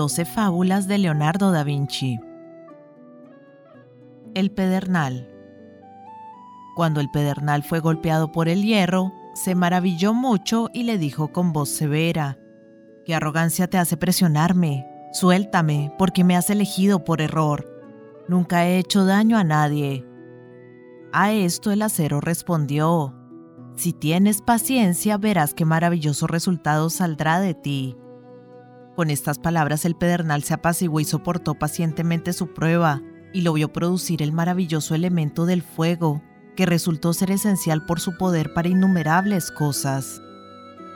12 fábulas de Leonardo da Vinci. El pedernal. Cuando el pedernal fue golpeado por el hierro, se maravilló mucho y le dijo con voz severa, ¿Qué arrogancia te hace presionarme? Suéltame, porque me has elegido por error. Nunca he hecho daño a nadie. A esto el acero respondió, Si tienes paciencia verás qué maravilloso resultado saldrá de ti. Con estas palabras el pedernal se apaciguó y soportó pacientemente su prueba, y lo vio producir el maravilloso elemento del fuego, que resultó ser esencial por su poder para innumerables cosas.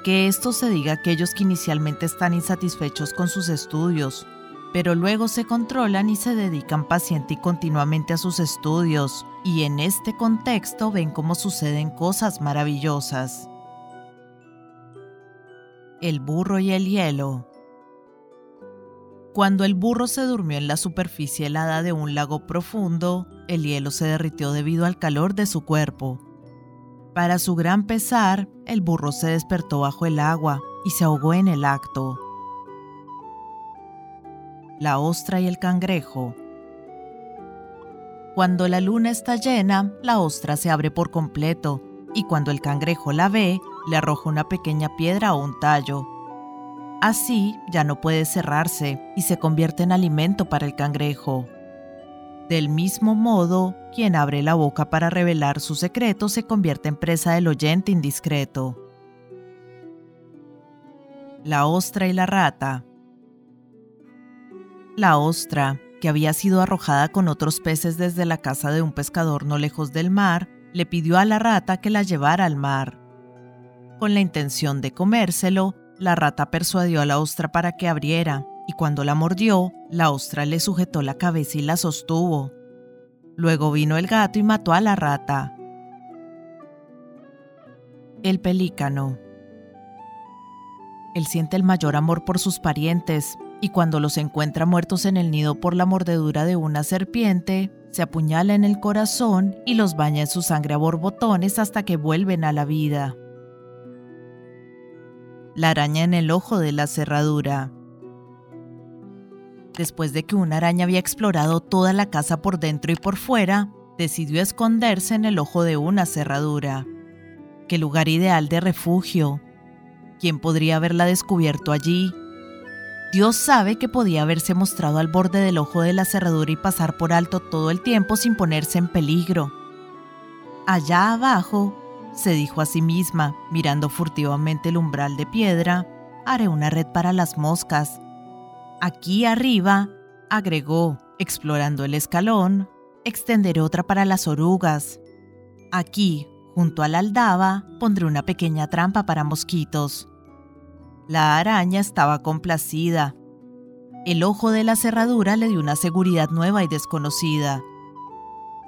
Que esto se diga a aquellos que inicialmente están insatisfechos con sus estudios, pero luego se controlan y se dedican paciente y continuamente a sus estudios, y en este contexto ven cómo suceden cosas maravillosas. El burro y el hielo. Cuando el burro se durmió en la superficie helada de un lago profundo, el hielo se derritió debido al calor de su cuerpo. Para su gran pesar, el burro se despertó bajo el agua y se ahogó en el acto. La ostra y el cangrejo. Cuando la luna está llena, la ostra se abre por completo y cuando el cangrejo la ve, le arroja una pequeña piedra o un tallo. Así ya no puede cerrarse y se convierte en alimento para el cangrejo. Del mismo modo, quien abre la boca para revelar su secreto se convierte en presa del oyente indiscreto. La ostra y la rata. La ostra, que había sido arrojada con otros peces desde la casa de un pescador no lejos del mar, le pidió a la rata que la llevara al mar. Con la intención de comérselo, la rata persuadió a la ostra para que abriera, y cuando la mordió, la ostra le sujetó la cabeza y la sostuvo. Luego vino el gato y mató a la rata. El pelícano. Él siente el mayor amor por sus parientes, y cuando los encuentra muertos en el nido por la mordedura de una serpiente, se apuñala en el corazón y los baña en su sangre a borbotones hasta que vuelven a la vida la araña en el ojo de la cerradura. Después de que una araña había explorado toda la casa por dentro y por fuera, decidió esconderse en el ojo de una cerradura. Qué lugar ideal de refugio. ¿Quién podría haberla descubierto allí? Dios sabe que podía haberse mostrado al borde del ojo de la cerradura y pasar por alto todo el tiempo sin ponerse en peligro. Allá abajo, se dijo a sí misma, mirando furtivamente el umbral de piedra, haré una red para las moscas. Aquí arriba, agregó, explorando el escalón, extenderé otra para las orugas. Aquí, junto a la aldaba, pondré una pequeña trampa para mosquitos. La araña estaba complacida. El ojo de la cerradura le dio una seguridad nueva y desconocida.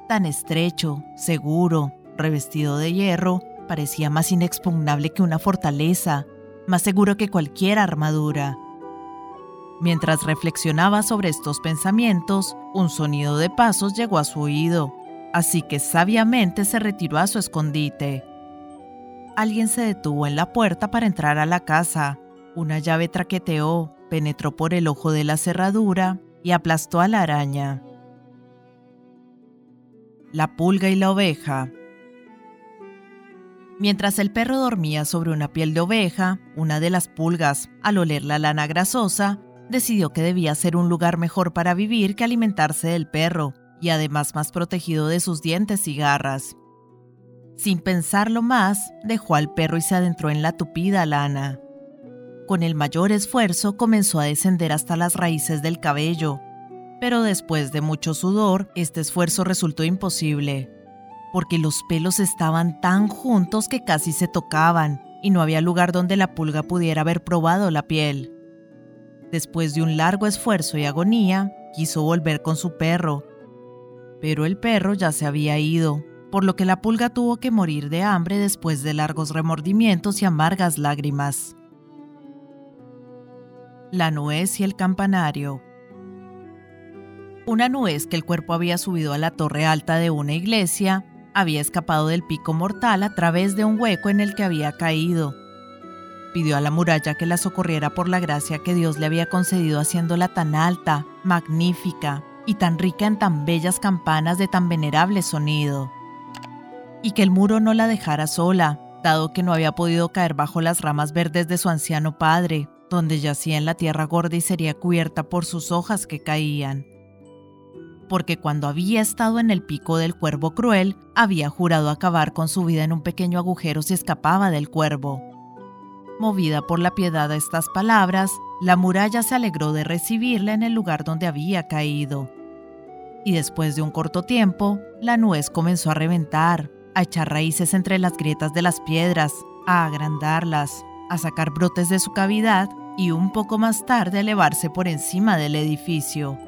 Tan estrecho, seguro, revestido de hierro, parecía más inexpugnable que una fortaleza, más seguro que cualquier armadura. Mientras reflexionaba sobre estos pensamientos, un sonido de pasos llegó a su oído, así que sabiamente se retiró a su escondite. Alguien se detuvo en la puerta para entrar a la casa. Una llave traqueteó, penetró por el ojo de la cerradura y aplastó a la araña. La pulga y la oveja Mientras el perro dormía sobre una piel de oveja, una de las pulgas, al oler la lana grasosa, decidió que debía ser un lugar mejor para vivir que alimentarse del perro, y además más protegido de sus dientes y garras. Sin pensarlo más, dejó al perro y se adentró en la tupida lana. Con el mayor esfuerzo comenzó a descender hasta las raíces del cabello, pero después de mucho sudor, este esfuerzo resultó imposible porque los pelos estaban tan juntos que casi se tocaban y no había lugar donde la pulga pudiera haber probado la piel. Después de un largo esfuerzo y agonía, quiso volver con su perro, pero el perro ya se había ido, por lo que la pulga tuvo que morir de hambre después de largos remordimientos y amargas lágrimas. La nuez y el campanario. Una nuez que el cuerpo había subido a la torre alta de una iglesia había escapado del pico mortal a través de un hueco en el que había caído. pidió a la muralla que la socorriera por la gracia que Dios le había concedido haciéndola tan alta, magnífica y tan rica en tan bellas campanas de tan venerable sonido. Y que el muro no la dejara sola, dado que no había podido caer bajo las ramas verdes de su anciano padre, donde yacía en la tierra gorda y sería cubierta por sus hojas que caían. Porque cuando había estado en el pico del cuervo cruel, había jurado acabar con su vida en un pequeño agujero si escapaba del cuervo. Movida por la piedad a estas palabras, la muralla se alegró de recibirla en el lugar donde había caído. Y después de un corto tiempo, la nuez comenzó a reventar, a echar raíces entre las grietas de las piedras, a agrandarlas, a sacar brotes de su cavidad y un poco más tarde elevarse por encima del edificio.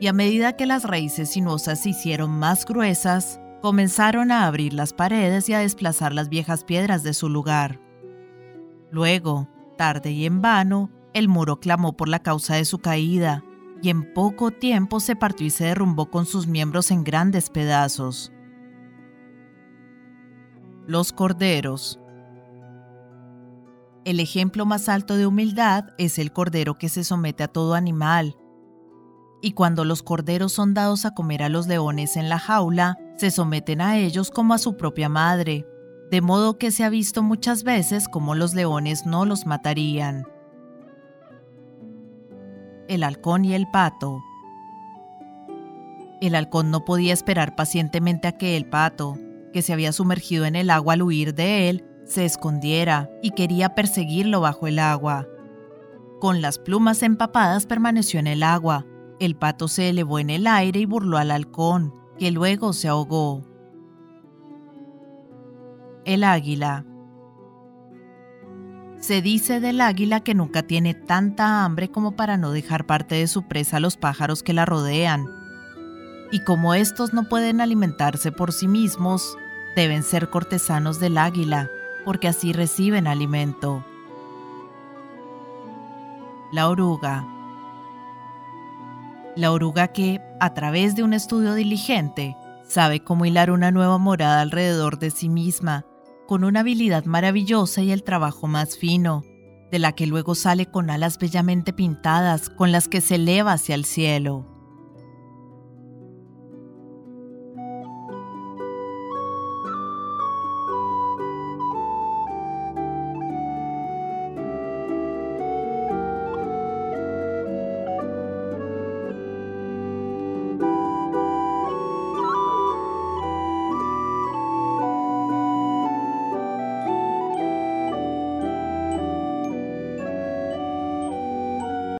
Y a medida que las raíces sinuosas se hicieron más gruesas, comenzaron a abrir las paredes y a desplazar las viejas piedras de su lugar. Luego, tarde y en vano, el muro clamó por la causa de su caída, y en poco tiempo se partió y se derrumbó con sus miembros en grandes pedazos. Los corderos el ejemplo más alto de humildad es el cordero que se somete a todo animal. Y cuando los corderos son dados a comer a los leones en la jaula, se someten a ellos como a su propia madre, de modo que se ha visto muchas veces como los leones no los matarían. El halcón y el pato. El halcón no podía esperar pacientemente a que el pato, que se había sumergido en el agua al huir de él, se escondiera y quería perseguirlo bajo el agua. Con las plumas empapadas permaneció en el agua. El pato se elevó en el aire y burló al halcón, que luego se ahogó. El águila. Se dice del águila que nunca tiene tanta hambre como para no dejar parte de su presa a los pájaros que la rodean. Y como estos no pueden alimentarse por sí mismos, deben ser cortesanos del águila, porque así reciben alimento. La oruga. La oruga que, a través de un estudio diligente, sabe cómo hilar una nueva morada alrededor de sí misma, con una habilidad maravillosa y el trabajo más fino, de la que luego sale con alas bellamente pintadas con las que se eleva hacia el cielo.